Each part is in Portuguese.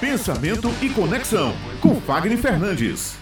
Pensamento e Conexão, com Fagner Fernandes.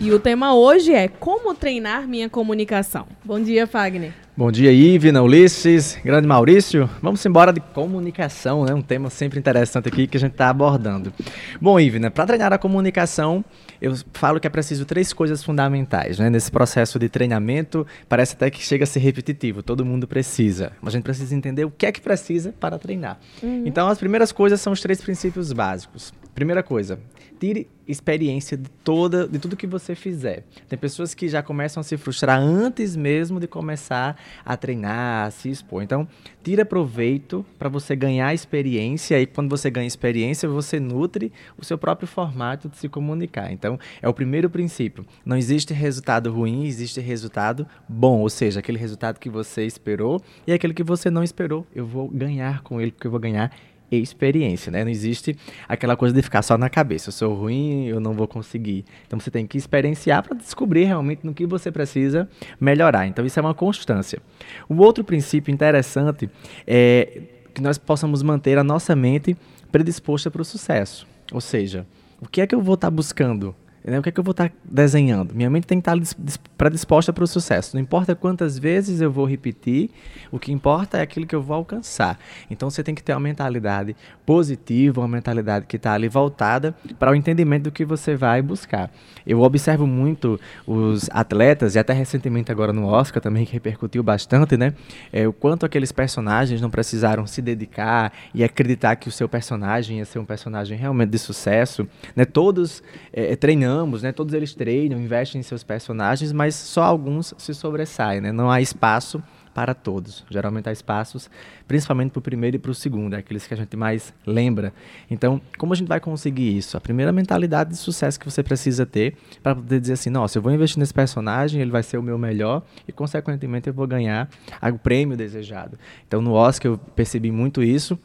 E o tema hoje é Como treinar minha comunicação. Bom dia, Fagner. Bom dia, Ivna, Ulisses, grande Maurício. Vamos embora de comunicação, né? Um tema sempre interessante aqui que a gente está abordando. Bom, Ivna, para treinar a comunicação, eu falo que é preciso três coisas fundamentais, né? Nesse processo de treinamento, parece até que chega a ser repetitivo, todo mundo precisa. Mas a gente precisa entender o que é que precisa para treinar. Uhum. Então, as primeiras coisas são os três princípios básicos. Primeira coisa, tire experiência de toda, de tudo que você fizer. Tem pessoas que já começam a se frustrar antes mesmo de começar a treinar, a se expor. Então, tira proveito para você ganhar experiência e quando você ganha experiência, você nutre o seu próprio formato de se comunicar. Então, é o primeiro princípio. Não existe resultado ruim, existe resultado bom, ou seja, aquele resultado que você esperou e aquele que você não esperou. Eu vou ganhar com ele porque eu vou ganhar experiência, né? Não existe aquela coisa de ficar só na cabeça. Eu sou ruim, eu não vou conseguir. Então você tem que experienciar para descobrir realmente no que você precisa melhorar. Então isso é uma constância. O outro princípio interessante é que nós possamos manter a nossa mente predisposta para o sucesso. Ou seja, o que é que eu vou estar tá buscando né? O que é que eu vou estar tá desenhando? Minha mente tem que estar tá predisposta para o sucesso. Não importa quantas vezes eu vou repetir, o que importa é aquilo que eu vou alcançar. Então você tem que ter uma mentalidade positiva, uma mentalidade que está ali voltada para o entendimento do que você vai buscar. Eu observo muito os atletas, e até recentemente agora no Oscar também, que repercutiu bastante, né? É, o quanto aqueles personagens não precisaram se dedicar e acreditar que o seu personagem ia ser um personagem realmente de sucesso. Né? Todos é, treinando ambos, né? Todos eles treinam, investem em seus personagens, mas só alguns se sobressaem, né? Não há espaço para todos. Geralmente há espaços, principalmente para o primeiro e para o segundo, é aqueles que a gente mais lembra. Então, como a gente vai conseguir isso? A primeira mentalidade de sucesso que você precisa ter para poder dizer assim, nossa, eu vou investir nesse personagem, ele vai ser o meu melhor e, consequentemente, eu vou ganhar o prêmio desejado. Então, no Oscar eu percebi muito isso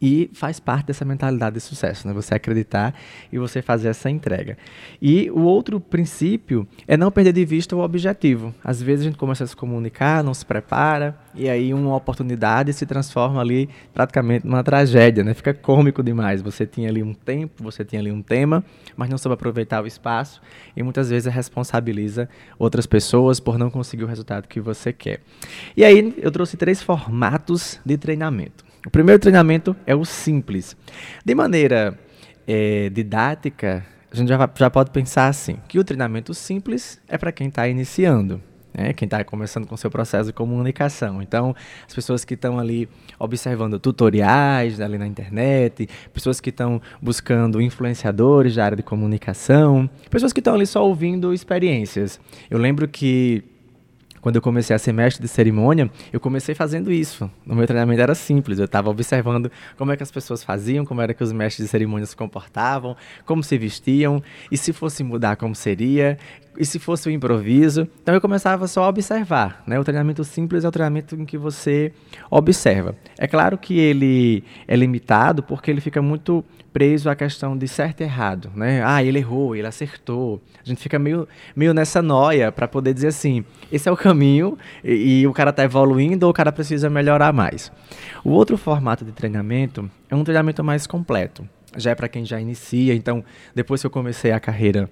e faz parte dessa mentalidade de sucesso, né? Você acreditar e você fazer essa entrega. E o outro princípio é não perder de vista o objetivo. Às vezes a gente começa a se comunicar, não se prepara, e aí uma oportunidade se transforma ali praticamente numa tragédia, né? Fica cômico demais. Você tinha ali um tempo, você tinha ali um tema, mas não soube aproveitar o espaço e muitas vezes responsabiliza outras pessoas por não conseguir o resultado que você quer. E aí eu trouxe três formatos de treinamento. O primeiro treinamento é o simples. De maneira é, didática, a gente já, já pode pensar assim, que o treinamento simples é para quem está iniciando. Né? Quem está começando com seu processo de comunicação. Então, as pessoas que estão ali observando tutoriais ali na internet, pessoas que estão buscando influenciadores da área de comunicação, pessoas que estão ali só ouvindo experiências. Eu lembro que quando eu comecei a ser mestre de cerimônia, eu comecei fazendo isso. No meu treinamento era simples, eu estava observando como é que as pessoas faziam, como era que os mestres de cerimônia se comportavam, como se vestiam, e se fosse mudar, como seria, e se fosse o um improviso. Então eu começava só a observar. Né? O treinamento simples é o treinamento em que você observa. É claro que ele é limitado porque ele fica muito preso à questão de certo e errado. Né? Ah, ele errou, ele acertou. A gente fica meio, meio nessa noia para poder dizer assim: esse é o caminho e, e o cara está evoluindo ou o cara precisa melhorar mais. O outro formato de treinamento é um treinamento mais completo. Já é para quem já inicia. Então, depois que eu comecei a carreira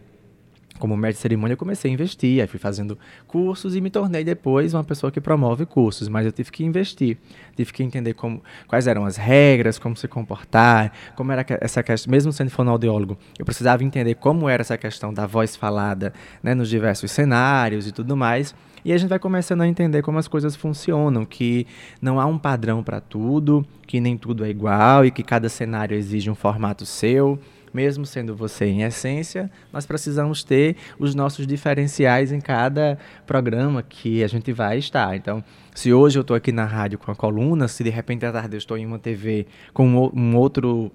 como mestre de cerimônia, eu comecei a investir, aí fui fazendo cursos e me tornei depois uma pessoa que promove cursos, mas eu tive que investir, tive que entender como, quais eram as regras, como se comportar, como era essa questão, mesmo sendo fonoaudiólogo, eu precisava entender como era essa questão da voz falada né, nos diversos cenários e tudo mais, e a gente vai começando a entender como as coisas funcionam, que não há um padrão para tudo, que nem tudo é igual e que cada cenário exige um formato seu, mesmo sendo você em essência, nós precisamos ter os nossos diferenciais em cada programa que a gente vai estar. Então, se hoje eu estou aqui na rádio com a coluna, se de repente à tarde eu estou em uma TV com um outro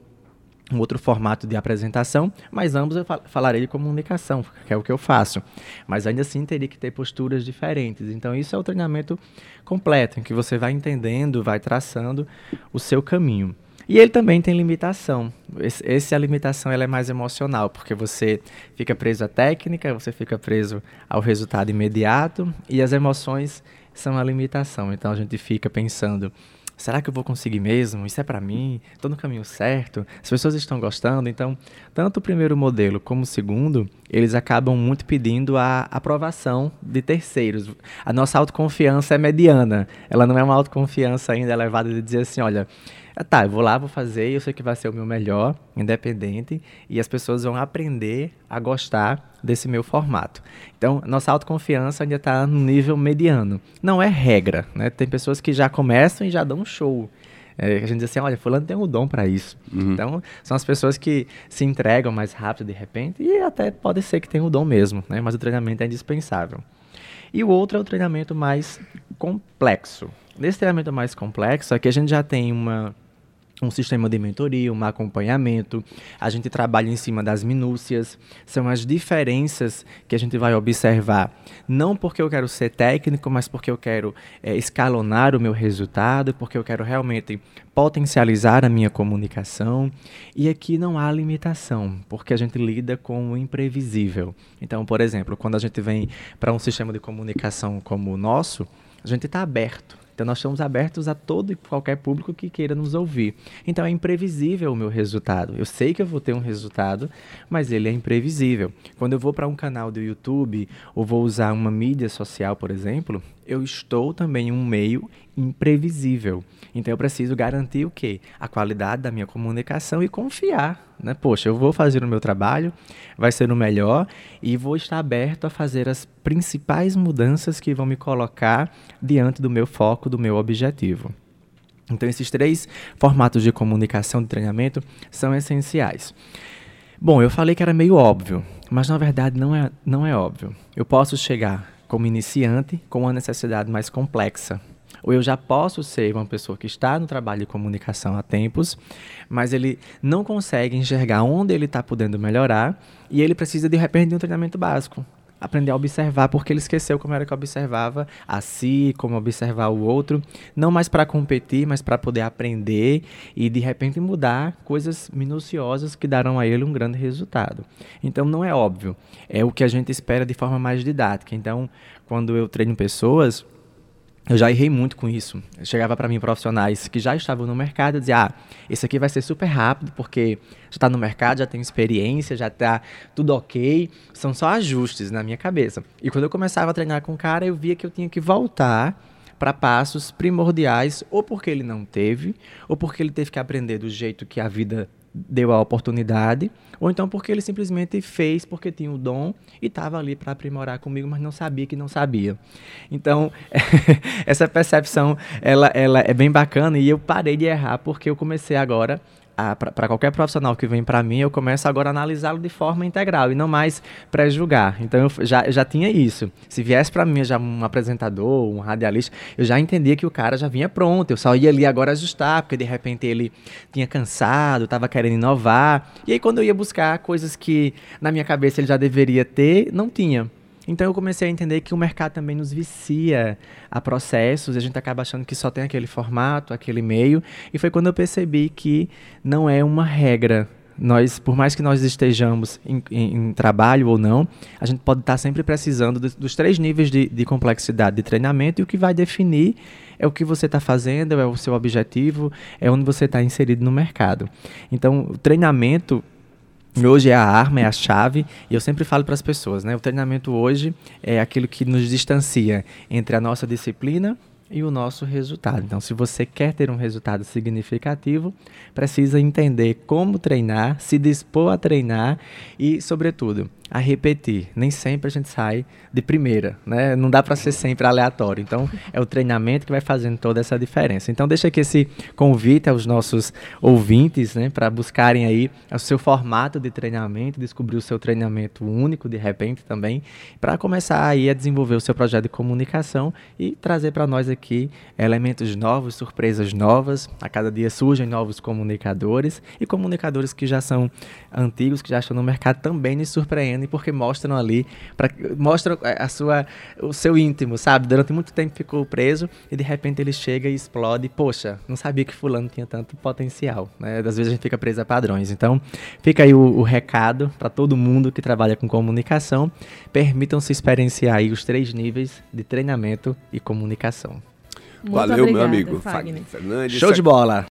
um outro formato de apresentação, mas ambos eu falarei de comunicação, que é o que eu faço. Mas ainda assim teria que ter posturas diferentes. Então isso é o treinamento completo, em que você vai entendendo, vai traçando o seu caminho. E ele também tem limitação. Esse, essa limitação ela é mais emocional, porque você fica preso à técnica, você fica preso ao resultado imediato e as emoções são a limitação. Então a gente fica pensando será que eu vou conseguir mesmo? Isso é para mim? Estou no caminho certo? As pessoas estão gostando? Então, tanto o primeiro modelo como o segundo, eles acabam muito pedindo a aprovação de terceiros. A nossa autoconfiança é mediana. Ela não é uma autoconfiança ainda elevada de dizer assim, olha, tá, eu vou lá, vou fazer, eu sei que vai ser o meu melhor, independente, e as pessoas vão aprender a gostar desse meu formato. Então, nossa autoconfiança ainda está no nível mediano. Não é regra, né? Tem pessoas que já começam e já dão um show. É, a gente diz assim, olha, fulano tem um dom para isso. Uhum. Então, são as pessoas que se entregam mais rápido de repente e até pode ser que tenham o dom mesmo, né? Mas o treinamento é indispensável. E o outro é o treinamento mais complexo. Nesse treinamento mais complexo, aqui a gente já tem uma um sistema de mentoria, um acompanhamento. A gente trabalha em cima das minúcias. São as diferenças que a gente vai observar. Não porque eu quero ser técnico, mas porque eu quero é, escalonar o meu resultado, porque eu quero realmente potencializar a minha comunicação. E aqui não há limitação, porque a gente lida com o imprevisível. Então, por exemplo, quando a gente vem para um sistema de comunicação como o nosso, a gente está aberto então nós estamos abertos a todo e qualquer público que queira nos ouvir. Então é imprevisível o meu resultado. Eu sei que eu vou ter um resultado, mas ele é imprevisível. Quando eu vou para um canal do YouTube ou vou usar uma mídia social, por exemplo, eu estou também em um meio imprevisível. Então eu preciso garantir o quê? A qualidade da minha comunicação e confiar, né? Poxa, eu vou fazer o meu trabalho, vai ser o melhor e vou estar aberto a fazer as principais mudanças que vão me colocar diante do meu foco, do meu objetivo. Então esses três formatos de comunicação de treinamento são essenciais. Bom, eu falei que era meio óbvio, mas na verdade não é, não é óbvio. Eu posso chegar como iniciante com uma necessidade mais complexa. Ou eu já posso ser uma pessoa que está no trabalho de comunicação há tempos, mas ele não consegue enxergar onde ele está podendo melhorar e ele precisa de repente de um treinamento básico aprender a observar, porque ele esqueceu como era que observava a si, como observar o outro, não mais para competir, mas para poder aprender e de repente mudar coisas minuciosas que darão a ele um grande resultado. Então não é óbvio, é o que a gente espera de forma mais didática. Então, quando eu treino pessoas, eu já errei muito com isso. Eu chegava para mim profissionais que já estavam no mercado e dizia: "Ah, esse aqui vai ser super rápido porque já está no mercado, já tem experiência, já está tudo OK, são só ajustes na minha cabeça". E quando eu começava a treinar com o cara, eu via que eu tinha que voltar para passos primordiais, ou porque ele não teve, ou porque ele teve que aprender do jeito que a vida deu a oportunidade, ou então porque ele simplesmente fez porque tinha o dom e estava ali para aprimorar comigo, mas não sabia que não sabia. Então, essa percepção ela, ela é bem bacana e eu parei de errar porque eu comecei agora para qualquer profissional que vem para mim, eu começo agora a analisá-lo de forma integral e não mais pré-julgar. Então eu já, eu já tinha isso. Se viesse para mim já um apresentador, um radialista, eu já entendia que o cara já vinha pronto. Eu só ia ali agora ajustar, porque de repente ele tinha cansado, estava querendo inovar. E aí quando eu ia buscar coisas que na minha cabeça ele já deveria ter, não tinha. Então eu comecei a entender que o mercado também nos vicia a processos, e a gente acaba achando que só tem aquele formato, aquele meio, e foi quando eu percebi que não é uma regra. Nós, por mais que nós estejamos em, em, em trabalho ou não, a gente pode estar sempre precisando dos, três níveis de, de complexidade de treinamento e o que vai definir é o que você está fazendo, é o seu objetivo, é onde você está inserido no mercado. Então, o treinamento Hoje é a arma, é a chave, e eu sempre falo para as pessoas, né? O treinamento hoje é aquilo que nos distancia entre a nossa disciplina e o nosso resultado. Então, se você quer ter um resultado significativo, precisa entender como treinar, se dispor a treinar e, sobretudo, a repetir. Nem sempre a gente sai de primeira, né? Não dá para ser sempre aleatório. Então, é o treinamento que vai fazendo toda essa diferença. Então, deixa aqui esse convite aos nossos ouvintes, né, para buscarem aí o seu formato de treinamento, descobrir o seu treinamento único de repente também, para começar aí a desenvolver o seu projeto de comunicação e trazer para nós aqui elementos novos, surpresas novas. A cada dia surgem novos comunicadores e comunicadores que já são antigos, que já estão no mercado também nos surpreendem porque mostram ali, pra, mostram a sua, o seu íntimo, sabe? Durante muito tempo ficou preso e de repente ele chega e explode. Poxa, não sabia que fulano tinha tanto potencial, né? Às vezes a gente fica preso a padrões. Então, fica aí o, o recado para todo mundo que trabalha com comunicação. Permitam-se experienciar aí os três níveis de treinamento e comunicação. Muito Valeu, meu obrigada, amigo Fagner. Fagner Fernandes. Show de bola.